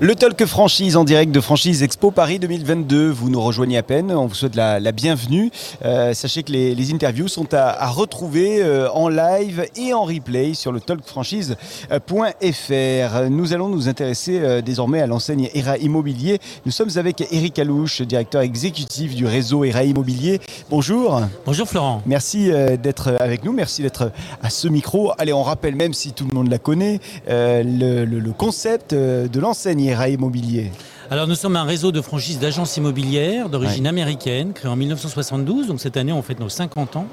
Le Talk Franchise en direct de Franchise Expo Paris 2022. Vous nous rejoignez à peine, on vous souhaite la, la bienvenue. Euh, sachez que les, les interviews sont à, à retrouver euh, en live et en replay sur le talkfranchise.fr. Nous allons nous intéresser euh, désormais à l'enseigne ERA Immobilier. Nous sommes avec Eric Alouche, directeur exécutif du réseau ERA Immobilier. Bonjour. Bonjour Florent. Merci d'être avec nous, merci d'être à ce micro. Allez, on rappelle, même si tout le monde la connaît, le, le- le concept de l'enseigne Immobilier. Alors nous sommes un réseau de franchises d'agences immobilières d'origine américaine, créé en 1972, donc cette année on fête nos 50 ans.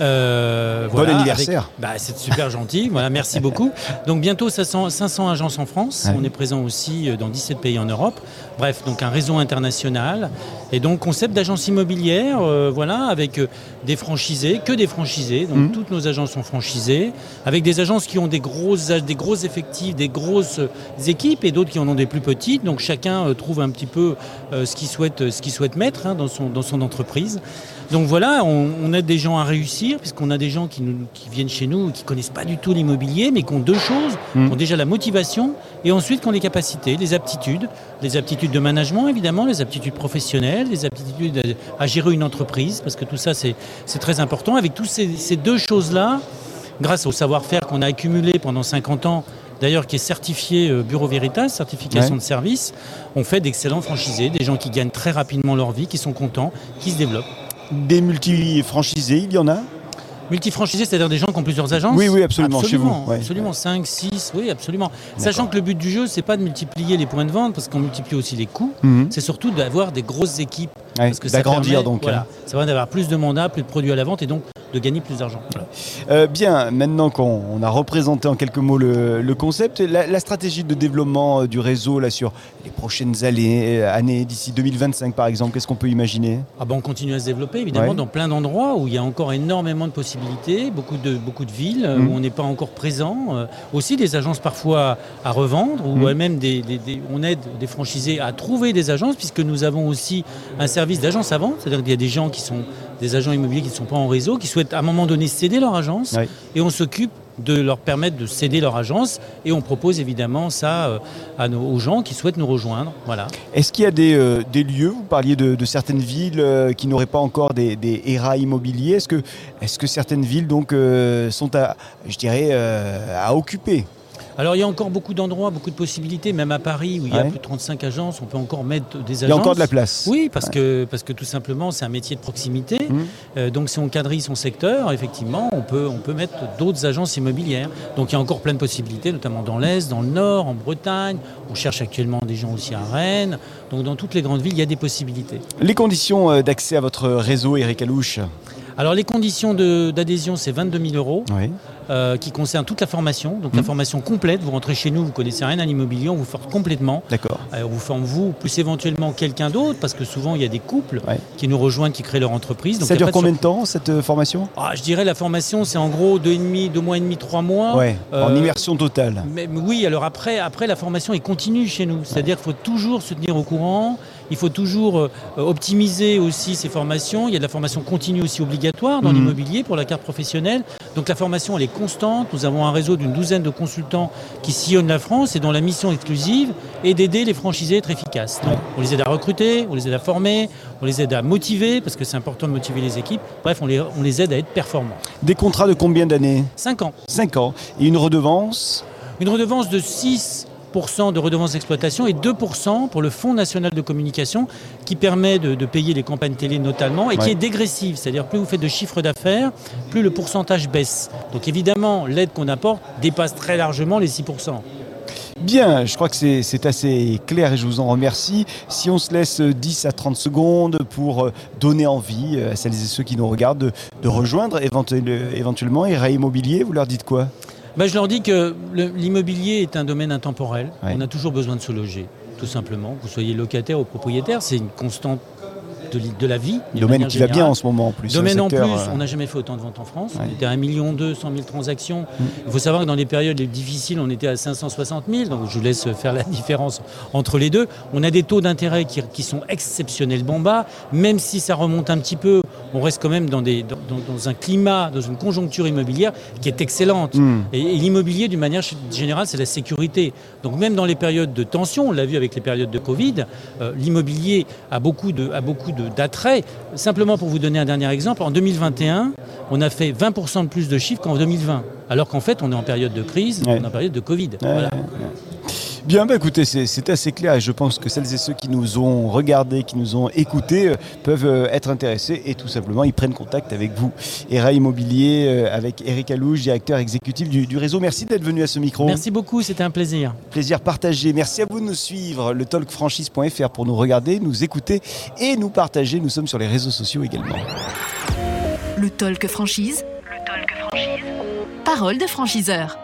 Euh, Bon anniversaire. avec- bah, c'est super gentil, voilà, merci beaucoup. Donc bientôt 500, 500 agences en France, Ouais. on est présent aussi euh, dans 17 pays en Europe. Bref, donc un réseau international. Et donc concept d'agence immobilière, euh, voilà, avec euh, des franchisés, que des franchisés, donc Mhm. toutes nos agences sont franchisées, avec des agences qui ont des grosses, des gros effectifs, des grosses équipes et d'autres qui en ont des plus petites. Donc chacun trouve un petit peu euh, ce qu'il souhaite, ce qu'il souhaite mettre hein, dans, son, dans son entreprise. Donc voilà, on, on aide des gens à réussir, puisqu'on a des gens qui, nous, qui viennent chez nous, qui connaissent pas du tout l'immobilier, mais qui ont deux choses, Mhm. qui ont déjà la motivation, et ensuite qui ont les capacités, les aptitudes, les aptitudes de management évidemment, les aptitudes professionnelles, les aptitudes à, à gérer une entreprise, parce que tout ça c'est très important. Avec tous ces, ces deux choses-là, grâce au savoir-faire qu'on a accumulé pendant 50 ans, d'ailleurs qui est certifié euh, Bureau Veritas, certification Ouais. de service, on fait d'excellents franchisés, des gens qui gagnent très rapidement leur vie, qui sont contents, qui se développent. Des multi-franchisés, il y en a Multifranchisés, c'est-à-dire des gens qui ont plusieurs agences Oui, oui, absolument, chez Absolument, vous, ouais. absolument. 5, 6, oui, absolument. Sachant que le but du jeu, c'est pas de multiplier les points de vente, parce qu'on multiplie aussi les coûts, Mhm. c'est surtout d'avoir des grosses équipes. Ouais, Parce que ça D'agrandir donc. Voilà, hein. ça va d'avoir plus de mandats, plus de produits à la vente, et donc de gagner plus d'argent. Voilà. Euh, bien, maintenant qu'on on a représenté en quelques mots le, le concept, la, la stratégie de développement euh, du réseau là, sur les prochaines années, euh, années d'ici 2025 par exemple, qu'est-ce qu'on peut imaginer? Ah ben, on continue à se développer évidemment Ouais. dans plein d'endroits où il y a encore énormément de possibilités, beaucoup de, beaucoup de villes où on n'est pas encore présent, euh, aussi des agences parfois à revendre ou Mhm. même des, des- des- on aide des franchisés à trouver des agences puisque nous avons aussi un service d'agence à vente, c'est-à-dire qu'il y a des gens qui sont des agents immobiliers qui ne sont pas en réseau, qui souhaitent à un moment donné céder leur agence. Et on s'occupe de leur permettre de céder leur agence. Et on propose évidemment ça euh, à nos, aux gens qui souhaitent nous rejoindre. Voilà. Est-ce qu'il y a des, euh, des lieux, vous parliez de, de certaines villes euh, qui n'auraient pas encore des, des ERA immobiliers, est-ce que, est que certaines villes donc, euh, sont à, je dirais, à occuper? Alors il y a encore beaucoup d'endroits, beaucoup de possibilités, même à Paris où il y a Ouais. plus de 35 agences, on peut encore mettre des agences. Il y a encore de la place Oui, parce, que, parce que tout simplement c'est un métier de proximité. Mhm. Euh, donc si on quadrille son secteur, effectivement, on peut, on peut mettre d'autres agences immobilières. Donc il y a encore plein de possibilités, notamment dans l'Est, dans le Nord, en Bretagne. On cherche actuellement des gens aussi à Rennes. Donc dans toutes les grandes villes, il y a des possibilités. Les conditions euh, d'accès à votre réseau, Eric Alouche? Alors les conditions d'adhésion, c'est 22 000 euros. Oui. euh, qui concerne toute la formation, donc la Mhm. formation complète. Vous rentrez chez nous, vous connaissez rien à l'immobilier, on vous forme complètement. D'accord. Euh, on vous forme vous, plus éventuellement quelqu'un d'autre, parce que souvent il y a des couples Ouais. qui nous rejoignent, qui créent leur entreprise. Donc Ça dure combien de temps cette euh, formation? Ah, Je dirais la formation, c'est en gros deux, et demi, deux mois et demi, trois mois. Ouais, en Euh, immersion totale. mais, mais oui, alors après, après la formation est continue chez nous. C'est-à-dire qu'il faut toujours se tenir au courant, il faut toujours euh, optimiser aussi ces formations. Il y a de la formation continue aussi obligatoire dans Mhm. l'immobilier pour la carte professionnelle. Donc la formation, elle est constante. Nous avons un réseau d'une douzaine de consultants qui sillonnent la France et dont la mission exclusive est d'aider les franchisés à être efficaces. Donc, on les aide à recruter, on les aide à former, on les aide à motiver, parce que c'est important de motiver les équipes. Bref, on les, on les aide à être performants. Des contrats de combien d'années? 5 ans. 5 ans. Et une redevance? Une redevance de 6% de redevance d'exploitation et 2% pour le Fonds national de communication qui permet de, de payer les campagnes télé notamment et Ouais. qui est dégressive. C'est-à-dire plus vous faites de chiffre d'affaires, plus le pourcentage baisse. Donc évidemment, l'aide qu'on apporte dépasse très largement les 6%. Bien, je crois que c'est assez clair et je vous en remercie. Si on se laisse 10 à 30 secondes pour euh, donner envie euh, à celles et ceux qui nous regardent de, de rejoindre éventuel- éventuellement ERA Immobilier, vous leur dites quoi? Ben, je leur dis que l'immobilier est un domaine intemporel. Ouais. On a toujours besoin de se loger, tout simplement. Que vous soyez locataire ou propriétaire, c'est une constante de, la vie. Domaine qui va bien en ce moment en plus. Domaine en plus, euh, on n'a jamais fait autant de ventes en France. Ouais. On était à 1 million 100 000 transactions. Mm. Il faut savoir que dans les périodes les difficiles, on était à 560 000. Donc je vous laisse faire la différence entre les deux. On a des taux d'intérêt qui, qui sont exceptionnellement bas. Même si ça remonte un petit peu, on reste quand même dans, des, dans, un climat, dans une conjoncture immobilière qui est excellente. Hmm. Et, l'immobilier, d'une manière générale, c'est la sécurité. Donc même dans les périodes de tension, on l'a vu avec les périodes de Covid, euh, l'immobilier a beaucoup de, a beaucoup d'attrait. Simplement pour vous donner un dernier exemple, en 2021, on a fait 20% de plus de chiffres qu'en 2020. Alors qu'en fait, on est en période de crise, on est en période de Covid. Bien, bah écoutez, c'est assez clair et je pense que celles et ceux qui nous ont regardés, qui nous ont écoutés, euh, peuvent euh, être intéressés et tout simplement ils prennent contact avec vous. ERA Immobilier euh, avec Eric Alouche, directeur exécutif du, réseau. Merci d'être venu à ce micro. Merci beaucoup, c'était un plaisir. Plaisir partagé. Merci à vous de nous suivre, le talkfranchise.fr pour nous regarder, nous écouter et nous partager. Nous sommes sur les réseaux sociaux également. Le Talk Franchise. Le Talk Franchise. Parole de franchiseur.